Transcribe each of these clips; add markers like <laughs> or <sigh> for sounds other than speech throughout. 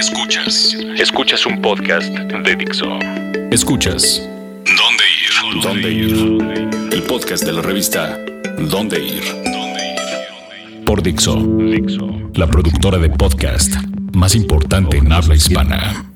Escuchas. Escuchas un podcast de Dixo. Escuchas. ¿Dónde ir? ¿Dónde ir? El podcast de la revista ¿Dónde ir? Por Dixo. Dixo. La productora de podcast más importante en habla hispana.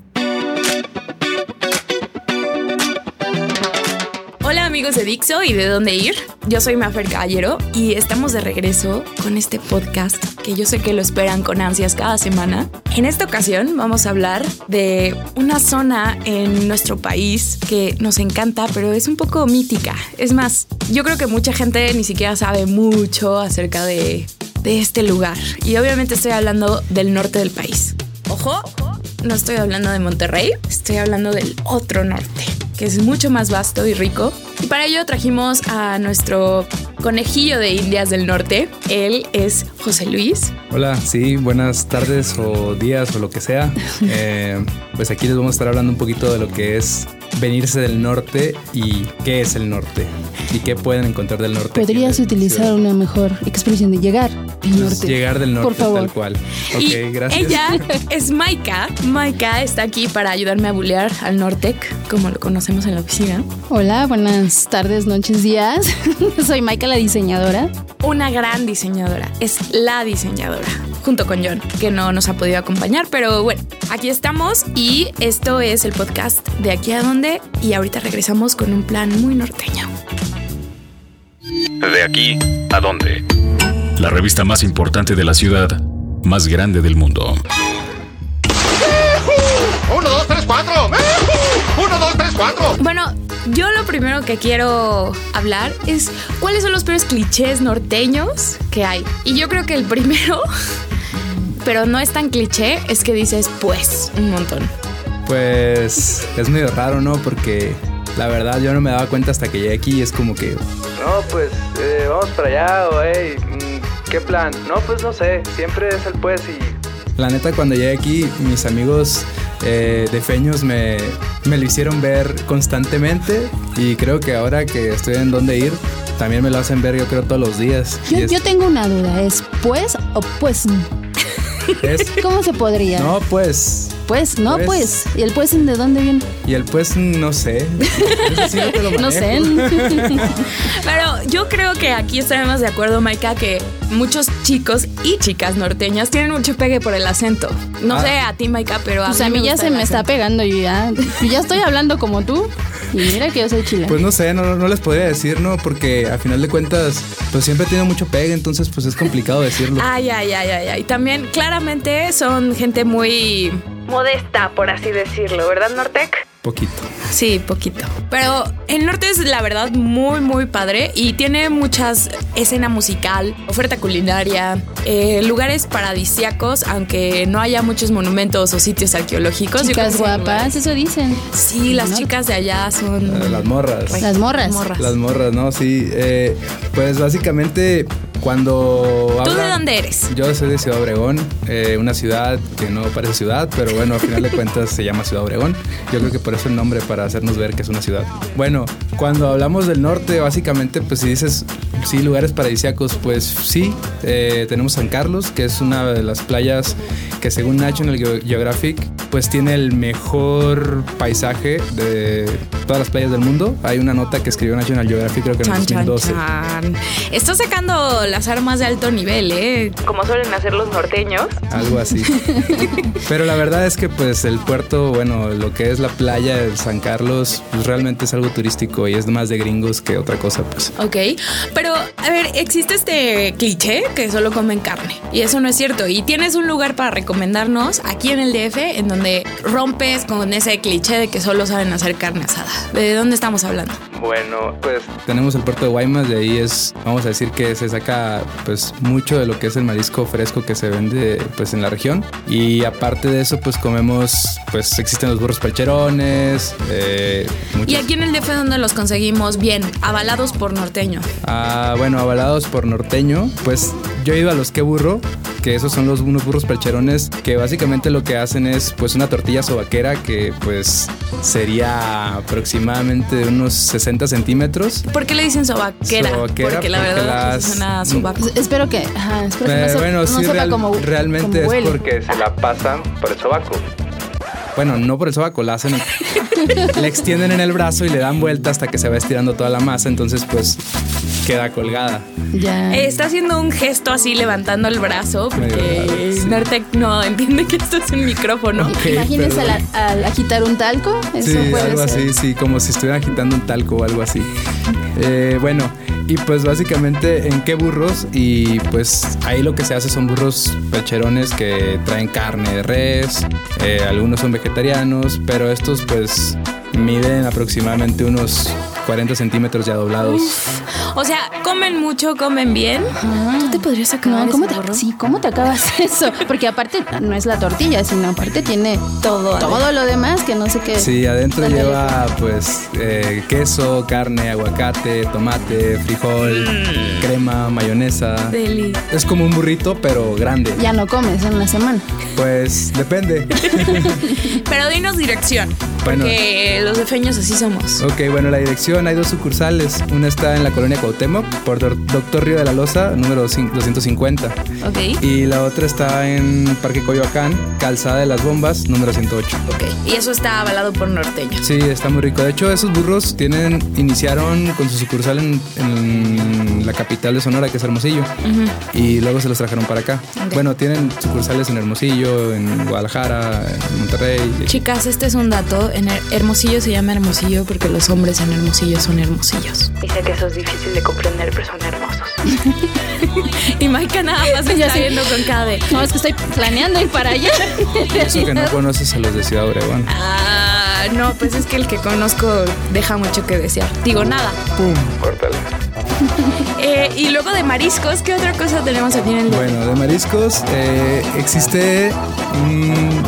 Amigos de Dixo y de dónde ir. Yo soy Mafer Caballero y estamos de regreso con este podcast que yo sé que lo esperan con ansias cada semana. En esta ocasión vamos a hablar de una zona en nuestro país que nos encanta, pero es un poco mítica. Es más, yo creo que mucha gente ni siquiera sabe mucho acerca de, de este lugar. Y obviamente estoy hablando del norte del país. Ojo, no estoy hablando de Monterrey, estoy hablando del otro norte, que es mucho más vasto y rico. Para ello trajimos a nuestro conejillo de Indias del Norte. Él es José Luis. Hola, sí, buenas tardes o días o lo que sea. <laughs> Eh, pues aquí les vamos a estar hablando un poquito de lo que es venirse del norte y qué es el norte y qué pueden encontrar del norte. Podrías utilizar una mejor expresión de llegar del norte. Llegar del norte Por favor. tal cual. Ok, y gracias. ella es Maika. Maika está aquí para ayudarme a bulear al Nortec, como lo conocemos en la oficina. Hola, buenas tardes, noches, días. <laughs> Soy Maika, la diseñadora. Una gran diseñadora. Es la diseñadora. Junto con John, que no nos ha podido acompañar, pero bueno, aquí estamos y esto es el podcast de aquí a dónde y ahorita regresamos con un plan muy norteño. De aquí a dónde. La revista más importante de la ciudad, más grande del mundo. ¡Uno, dos, tres, cuatro! ¡Uno, dos, tres, cuatro! Bueno, yo lo primero que quiero hablar es cuáles son los peores clichés norteños que hay. Y yo creo que el primero, pero no es tan cliché, es que dices pues un montón. Pues es medio raro, ¿no? Porque la verdad yo no me daba cuenta hasta que llegué aquí y es como que No, pues eh, vamos para allá, o hey, mm, ¿qué plan? No, pues no sé, siempre es el pues y La neta, cuando llegué aquí, mis amigos eh, de Feños me, me lo hicieron ver constantemente y creo que ahora que estoy en dónde ir, también me lo hacen ver yo creo todos los días. Yo, es- yo tengo una duda, ¿es pues o pues? Es- <laughs> ¿Cómo se podría? no, pues... Pues, no, Pues. pues. ¿Y el pues de dónde viene? Y el pues, no sé. Eso sí no te lo No sé. <laughs> Pero yo creo que aquí estaremos de acuerdo, Maika, que muchos chicos y chicas norteñas tienen mucho pegue por el acento. No Ah. sé a ti, Maika, pero a Pues mí a mí me ya se me está pegando yo ya. Yo ya estoy hablando como tú. Y mira que yo soy chilena. Pues no sé, no, no les podría decir, ¿no? Porque a final de cuentas, pues siempre tiene mucho pegue, entonces pues es complicado decirlo. Ay, ay, ay, ay, ay. También claramente son gente muy modesta, por así decirlo, ¿verdad, Nortec? Poquito. Sí, poquito. Pero el norte es la verdad muy, muy padre y tiene muchas escena musical, oferta culinaria, eh, lugares paradisíacos, aunque no haya muchos monumentos o sitios arqueológicos. Chicas guapas, eso dicen. Sí, las ¿No? chicas de allá son... Las morras. Las morras. morras. Las morras, ¿no? Sí. eh, pues básicamente cuando... ¿Tú de hablan- dónde eres? Yo soy de Ciudad Obregón, eh, una ciudad que no parece ciudad, pero bueno, al final de cuentas se llama Ciudad Obregón. Yo creo que por eso el nombre, para hacernos ver que es una ciudad. Bueno, cuando hablamos del norte, básicamente, pues si dices, sí, lugares paradisíacos, pues sí, eh, tenemos San Carlos, que es una de las playas que según National Geo- Geographic, pues tiene el mejor paisaje de todas las playas del mundo. Hay una nota que escribió National Geographic, creo que en el Chan, chan, 2012. chan. Está sacando las armas de alto nivel, ¿eh? Como suelen hacer los norteños. Algo así. <laughs> Pero la verdad es que pues el puerto, bueno, lo que es la playa de San Carlos, pues realmente es algo turístico y es más de gringos que otra cosa, pues. Ok, pero a ver, existe este cliché que solo comen carne y eso no es cierto. Y tienes un lugar para recomendarnos aquí en el DF en donde rompes con ese cliché de que solo saben hacer carne asada. ¿De dónde estamos hablando? Bueno, pues Tenemos el puerto de Guaymas, de ahí es, vamos a decir que se saca pues mucho de lo que es el marisco fresco que se vende pues en la región. Y aparte de eso pues comemos, pues existen los burros percherones, eh, Y aquí en el DF donde los conseguimos bien, avalados por norteño. Ah, bueno, avalados por norteño, pues yo he ido a los que burro, que esos son los unos burros percherones que básicamente lo que hacen es pues una tortilla sobaquera que pues sería aproximadamente de unos 60 centímetros. ¿Por qué le dicen sobaquera? Sobaquera, porque la porque verdad las- es una sobaco. Espero que, ajá, espero que Eh, no, se- bueno, no sí, sepa real- como realmente como es huele. Que se la pasan por el sobaco. Bueno, no por el sobaco, la hacen, la extienden en el brazo y le dan vuelta hasta que se va estirando toda la masa, entonces pues queda colgada. Ya. Está haciendo un gesto así levantando el brazo porque sí. Nortec no entiende que esto es un micrófono. Ok, Imagínense al, al agitar un talco. Eso Sí, puede algo ser. así, sí, como si estuvieran agitando un talco o algo así. Eh, bueno, y pues básicamente en qué burros y pues ahí lo que se hace son burros percherones que traen carne de res, eh, algunos son vegetarianos, pero estos pues miden aproximadamente unos 40 centímetros ya doblados. O sea, comen mucho, comen bien. ¿Tú te podrías acabar No, ¿cómo ese te, sí, ¿cómo te acabas eso? Porque aparte no es la tortilla, sino aparte tiene Todo. todo lo demás que no sé qué. Sí, adentro lleva pues eh, queso, carne, aguacate, tomate, frijol, crema, mayonesa. Deli. Es como un burrito, pero grande. Ya no comes en una semana. Pues depende. <laughs> Pero dinos dirección, Bueno. porque los defeños así somos. ok, bueno, la dirección hay dos sucursales. Una está en la colonia Cuauhtémoc, por Doctor Río de la Loza, número cin- 250. Ok. Y la otra está en Parque Coyoacán, Calzada de las Bombas, número 108. Ok. Y eso está avalado por norteño. Sí, está muy rico. De hecho, esos burros tienen, iniciaron con su sucursal en, en la capital de Sonora, que es Hermosillo. Y luego se los trajeron para acá. Bueno, tienen sucursales en Hermosillo, en Guadalajara, en Monterrey. Chicas, este es un dato. En Her- Hermosillo se llama Hermosillo porque los hombres en Hermosillo son hermosillos. Y sé que eso es difícil de comprender, pero son hermosos. <laughs> Y Maika nada más me está viendo con cara de. No, es que estoy planeando ir para allá. Eso que no <laughs> conoces a los de Ciudad Obregón. Ah, no, pues es que el que conozco deja mucho que desear. Digo nada. ¡Pum! Córtale. <laughs> Eh, y luego de mariscos, ¿qué otra cosa tenemos aquí en el Bueno, de mariscos eh, existe un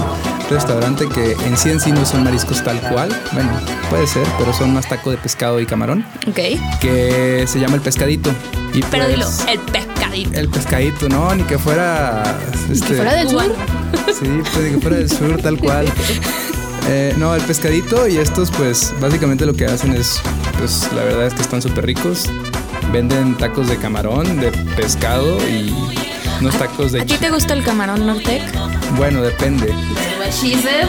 restaurante que en sí en sí no son mariscos tal cual. Bueno, puede ser, pero son más taco de pescado y camarón, Ok. que se llama el pescadito. Y Pero pues, dilo, el pescadito. El pescadito, no, ni que fuera. Este, Fuera del sur. Sí, pues ni que fuera del sur, tal cual. Eh, no, el pescadito y estos, pues básicamente lo que hacen es, pues la verdad es que están súper ricos. Venden tacos de camarón, de pescado y unos tacos de. ¿A ti te gusta el camarón Nortec? Bueno, depende. That's what she said.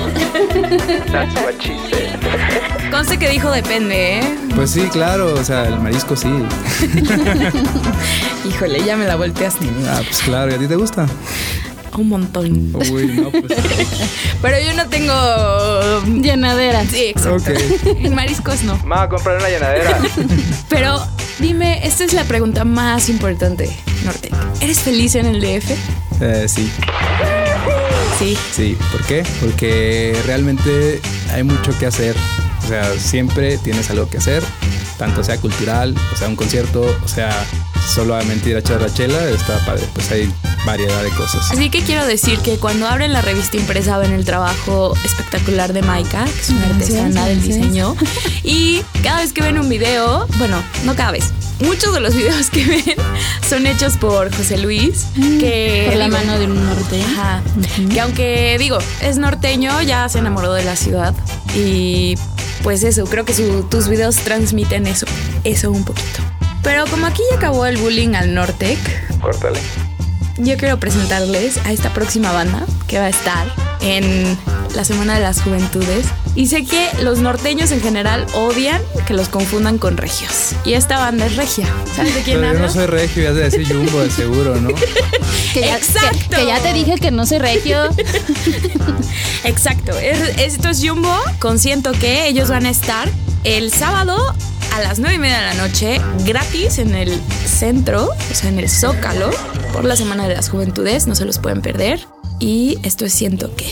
Conste que dijo depende, ¿eh? Pues sí, claro, o sea, el marisco sí. <laughs> Híjole, ya me la volteaste. Ah, pues claro, ¿y a ti te gusta? Un montón. Uy, no, pues. <laughs> Pero yo no tengo. Llenadera. Sí, exacto. Ok. En <laughs> mariscos no. Vamos a comprar una llenadera. Pero dime, esta es la pregunta más importante, Nortec. ¿Eres feliz en el DF? Eh, sí. Sí. Sí, ¿por qué? Porque realmente hay mucho que hacer. O sea, siempre tienes algo que hacer, tanto sea cultural, o sea, un concierto, o sea, solamente ir a echar la chela, está padre. Pues hay variedad de cosas. Así que quiero decir que cuando abren la revista impresa ven el trabajo espectacular de Maika, que es una Gracias, artesana del diseño. Y cada vez que ven un video, bueno, no cada vez, muchos de los videos que ven son hechos por José Luis, que Por la digo, mano de un norte. Ajá. Que aunque digo, es norteño, ya se enamoró de la ciudad. Y pues eso, creo que su- tus videos transmiten eso, eso un poquito. Pero como aquí ya acabó el bullying al Nortec, Córtale. Yo quiero presentarles a esta próxima banda que va a estar en la Semana de las Juventudes. Y sé que los norteños en general odian que los confundan con regios. Y esta banda es regia. ¿Sabes de quién Pero yo no soy regio, ya has de decir Jumbo de seguro, ¿no? <laughs> Que ya, Exacto. Que, que ya te dije que no soy regio. <laughs> Exacto. Es- esto es Jumbo. Consiento que ellos van a estar el sábado a las 9 y media de la noche gratis en el centro, o sea, en el Zócalo, por la Semana de las Juventudes. No se los pueden perder. Y esto es Siento que.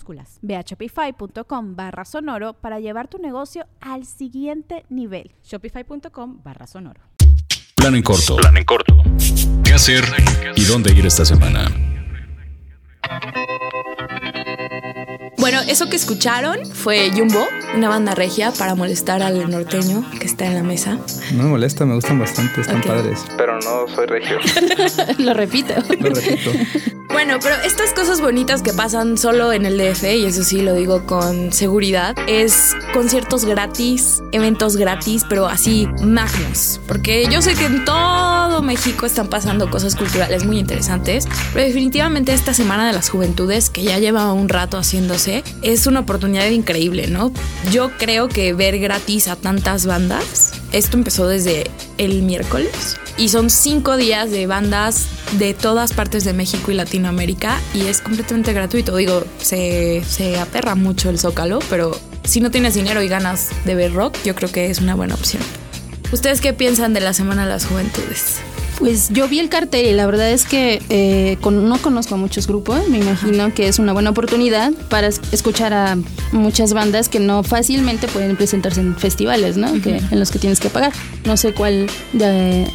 Ve a shopify.com barra sonoro para llevar tu negocio al siguiente nivel. Shopify.com barra sonoro. Plan en corto. Plan en corto. ¿Qué hacer y dónde ir esta semana? Bueno, eso que escucharon fue Jumbo, una banda regia para molestar al norteño que está en la mesa. No me molesta, me gustan bastante, están padres. Pero no soy regio. <laughs> Lo repito. Lo repito. Bueno, pero estas cosas bonitas que pasan solo en el DF, y eso sí lo digo con seguridad, es conciertos gratis, eventos gratis, pero así magnos. Porque yo sé que en todo México están pasando cosas culturales muy interesantes, pero definitivamente esta Semana de las Juventudes, que ya lleva un rato haciéndose, es una oportunidad increíble, ¿no? Yo creo que ver gratis a tantas bandas, esto empezó desde el miércoles. Y son cinco días de bandas de todas partes de México y Latinoamérica y es completamente gratuito. Digo, se, se aperra mucho el zócalo, pero si no tienes dinero y ganas de ver rock, yo creo que es una buena opción. ¿Ustedes qué piensan de la Semana de las Juventudes? Pues yo vi el cartel y la verdad es que eh, con- no conozco a muchos grupos. Me imagino que es una buena oportunidad para es- escuchar a muchas bandas que no fácilmente pueden presentarse en festivales, ¿no? que, en los que tienes que pagar. No sé cuál de,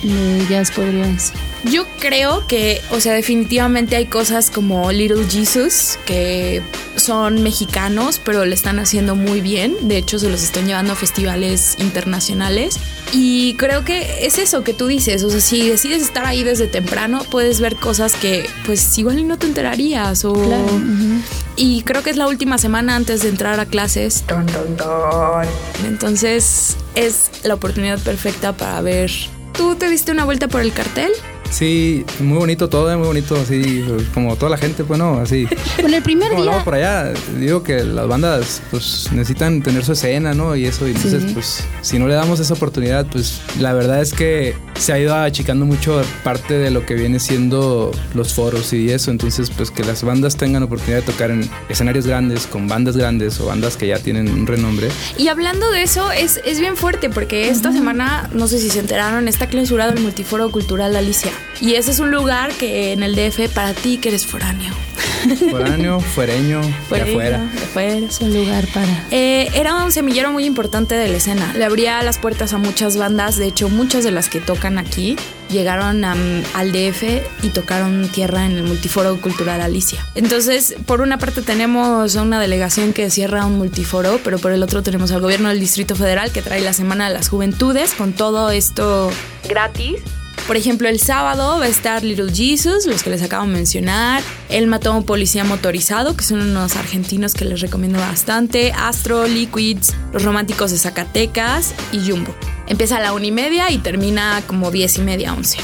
de ellas podrías. Yo creo que, o sea, definitivamente hay cosas como Little Jesus que son mexicanos, pero le están haciendo muy bien. De hecho, se los están llevando a festivales internacionales. Y creo que es eso que tú dices. O sea, si decides estar ahí desde temprano, puedes ver cosas que, pues, igual y no te enterarías. O... Claro. ujú. Y creo que es la última semana antes de entrar a clases. Ton, ton, ton. Entonces, es la oportunidad perfecta para ver. ¿Tú te diste una vuelta por el cartel? Sí, muy bonito todo, eh, muy bonito, así como toda la gente, pues no, así. <laughs> Bueno, el primer Como día. por allá, digo que las bandas pues necesitan tener su escena, ¿no? Y eso, y entonces Sí. pues si no le damos esa oportunidad, pues la verdad es que se ha ido achicando mucho parte de lo que viene siendo los foros y eso, entonces pues que las bandas tengan oportunidad de tocar en escenarios grandes, con bandas grandes o bandas que ya tienen un renombre. Y hablando de eso, es, es bien fuerte porque esta semana, no sé si se enteraron, está clausurado el Multiforo Cultural Alicia. Y ese es un lugar que en el DF, para ti que eres foráneo. Foráneo, <laughs> fuereño, de afuera. de afuera. Es un lugar para. Eh, era un semillero muy importante de la escena. Le abría las puertas a muchas bandas. De hecho, muchas de las que tocan aquí llegaron a- al DF y tocaron tierra en el Multiforo Cultural Alicia. Entonces, por una parte tenemos a una delegación que cierra un multiforo, pero por el otro tenemos al gobierno del Distrito Federal que trae la Semana de las Juventudes con todo esto gratis. Por ejemplo, el sábado va a estar Little Jesus, los que les acabo de mencionar. El mató un policía motorizado, que son unos argentinos que les recomiendo bastante. Astro, Liquids, Los Románticos de Zacatecas y Jumbo. Empieza a la una y media y termina como diez y media, once.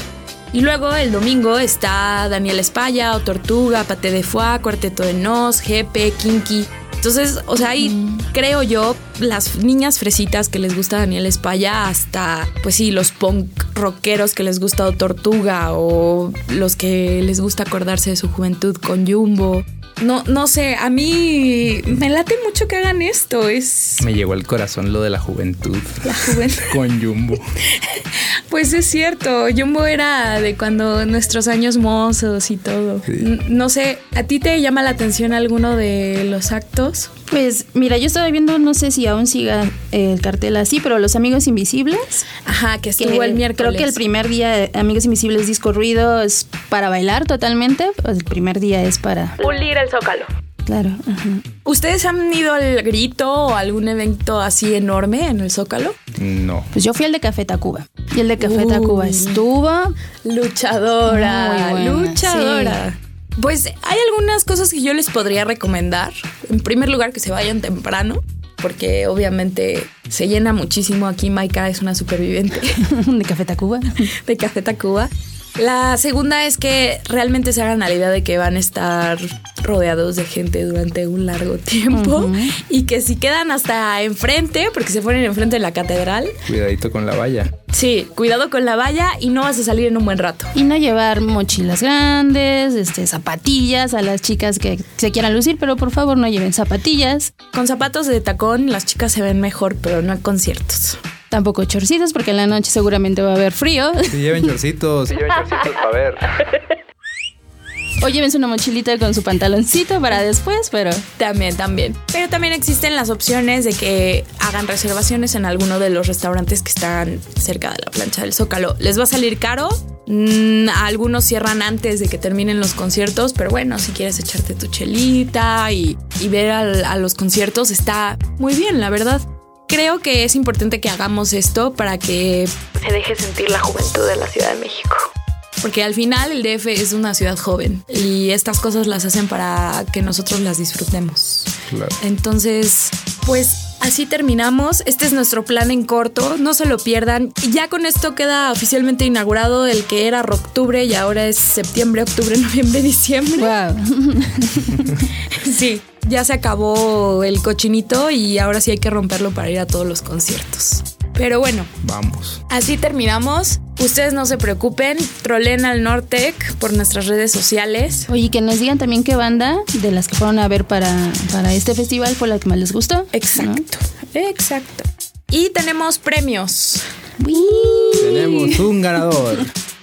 Y luego el domingo está Daniel Espalla, O Tortuga, Pate de Foie, Cuarteto de Nos, Jepe, Kinky. Entonces, o sea, ahí creo yo, las niñas fresitas que les gusta Daniel Espalla, hasta, pues sí, los punk rockeros que les gusta O Tortuga, o los que les gusta acordarse de su juventud con Jumbo. No, no sé, a mí me late mucho que hagan esto. Es Me llegó al corazón lo de la juventud la juventud. <laughs> con Jumbo. Pues es cierto, Jumbo era de cuando nuestros años mozos y todo. Sí. No sé, ¿a ti te llama la atención alguno de los actos? Pues mira, yo estaba viendo, no sé si aún siga el cartel así, pero Los Amigos Invisibles. Ajá, que que estuvo el miércoles. Creo que el primer día, Amigos Invisibles Disco Ruido, es para bailar totalmente. pues el primer día es para. Pulir el zócalo. Claro. ajá. ¿Ustedes han ido al grito o algún evento así enorme en el Zócalo? No. Pues yo fui al de Café Tacuba. Y el de Café Tacuba estuvo. Luchadora, Muy buena, luchadora. Pues hay algunas cosas que yo les podría recomendar. En primer lugar, que se vayan temprano, porque obviamente se llena muchísimo. Aquí Maika es una superviviente <laughs> de Café Tacuba. <laughs> de Café Tacuba. La segunda es que realmente se hagan la idea de que van a estar rodeados de gente durante un largo tiempo y que si quedan hasta enfrente, porque se ponen enfrente de la catedral, Cuidadito con la valla. Sí, cuidado con la valla y no vas a salir en un buen rato. Y no llevar mochilas grandes, este, zapatillas a las chicas que se quieran lucir, pero por favor no lleven zapatillas. Con zapatos de tacón las chicas se ven mejor, pero no en conciertos. Tampoco chorcitos, porque en la noche seguramente va a haber frío. Si lleven chorcitos. Sí, lleven chorcitos para ver. <laughs> O llévense una mochilita con su pantaloncito para después, pero También, también. Pero también existen las opciones de que hagan reservaciones en alguno de los restaurantes que están cerca de la plancha del Zócalo. ¿Les va a salir caro? Mm, algunos cierran antes de que terminen los conciertos, pero bueno, si quieres echarte tu chelita y, y ver al- a los conciertos, está muy bien, la verdad. Creo que es importante que hagamos esto para que Se deje sentir la juventud de la Ciudad de México. Porque al final el DF es una ciudad joven y estas cosas las hacen para que nosotros las disfrutemos. Claro. Entonces, pues así terminamos. Este es nuestro plan en corto. No se lo pierdan. Y Ya con esto queda oficialmente inaugurado el que era octubre y ahora es septiembre, octubre, <laughs> noviembre, diciembre. wow. <laughs> Sí, ya se acabó el cochinito y ahora sí hay que romperlo para ir a todos los conciertos. Pero bueno, Vamos. Así terminamos. Ustedes no se preocupen, trolen al Nortec por nuestras redes sociales. Oye, que nos digan también qué banda de las que fueron a ver para, para este festival fue la que más les gustó. Exacto, exacto. Y tenemos premios. Uy. Tenemos un ganador.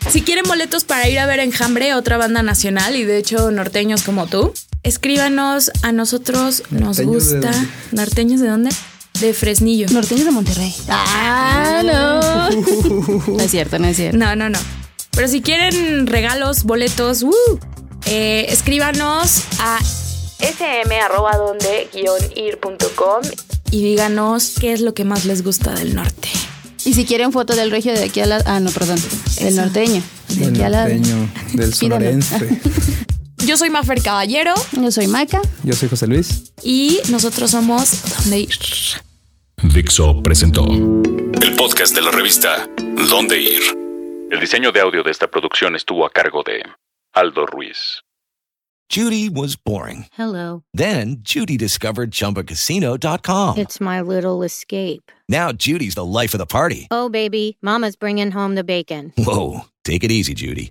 Si quieren boletos para ir a ver Enjambre, otra banda nacional y de hecho norteños como tú, escríbanos a nosotros. Nos ¿Norteños de gusta. ¿Norteños de dónde? De Fresnillo. Norteños de Monterrey. Ah, no. <laughs> No es cierto, no es cierto. No, no, no. Pero si quieren regalos, boletos, ¡uh! eh, escríbanos a sm.donde-ir.com y díganos qué es lo que más les gusta del norte. Y si quieren foto del regio de aquí a la... Ah, no, perdón. El Eso. norteño. De Del aquí a la... norteño, del <laughs> sonorense. <laughs> Yo soy Mafer Caballero Yo soy Maca. Yo soy José Luis. y nosotros somos Donde Ir. Dixo presentó el podcast de la revista Dónde Ir. El diseño de audio de esta producción estuvo a cargo de Aldo Ruiz. Judy was boring. Hello. Then Judy discovered ChumbaCasino.com. It's my little escape. Now Judy's the life of the party. Oh, baby, Mama's bringing home the bacon. Whoa, take it easy, Judy.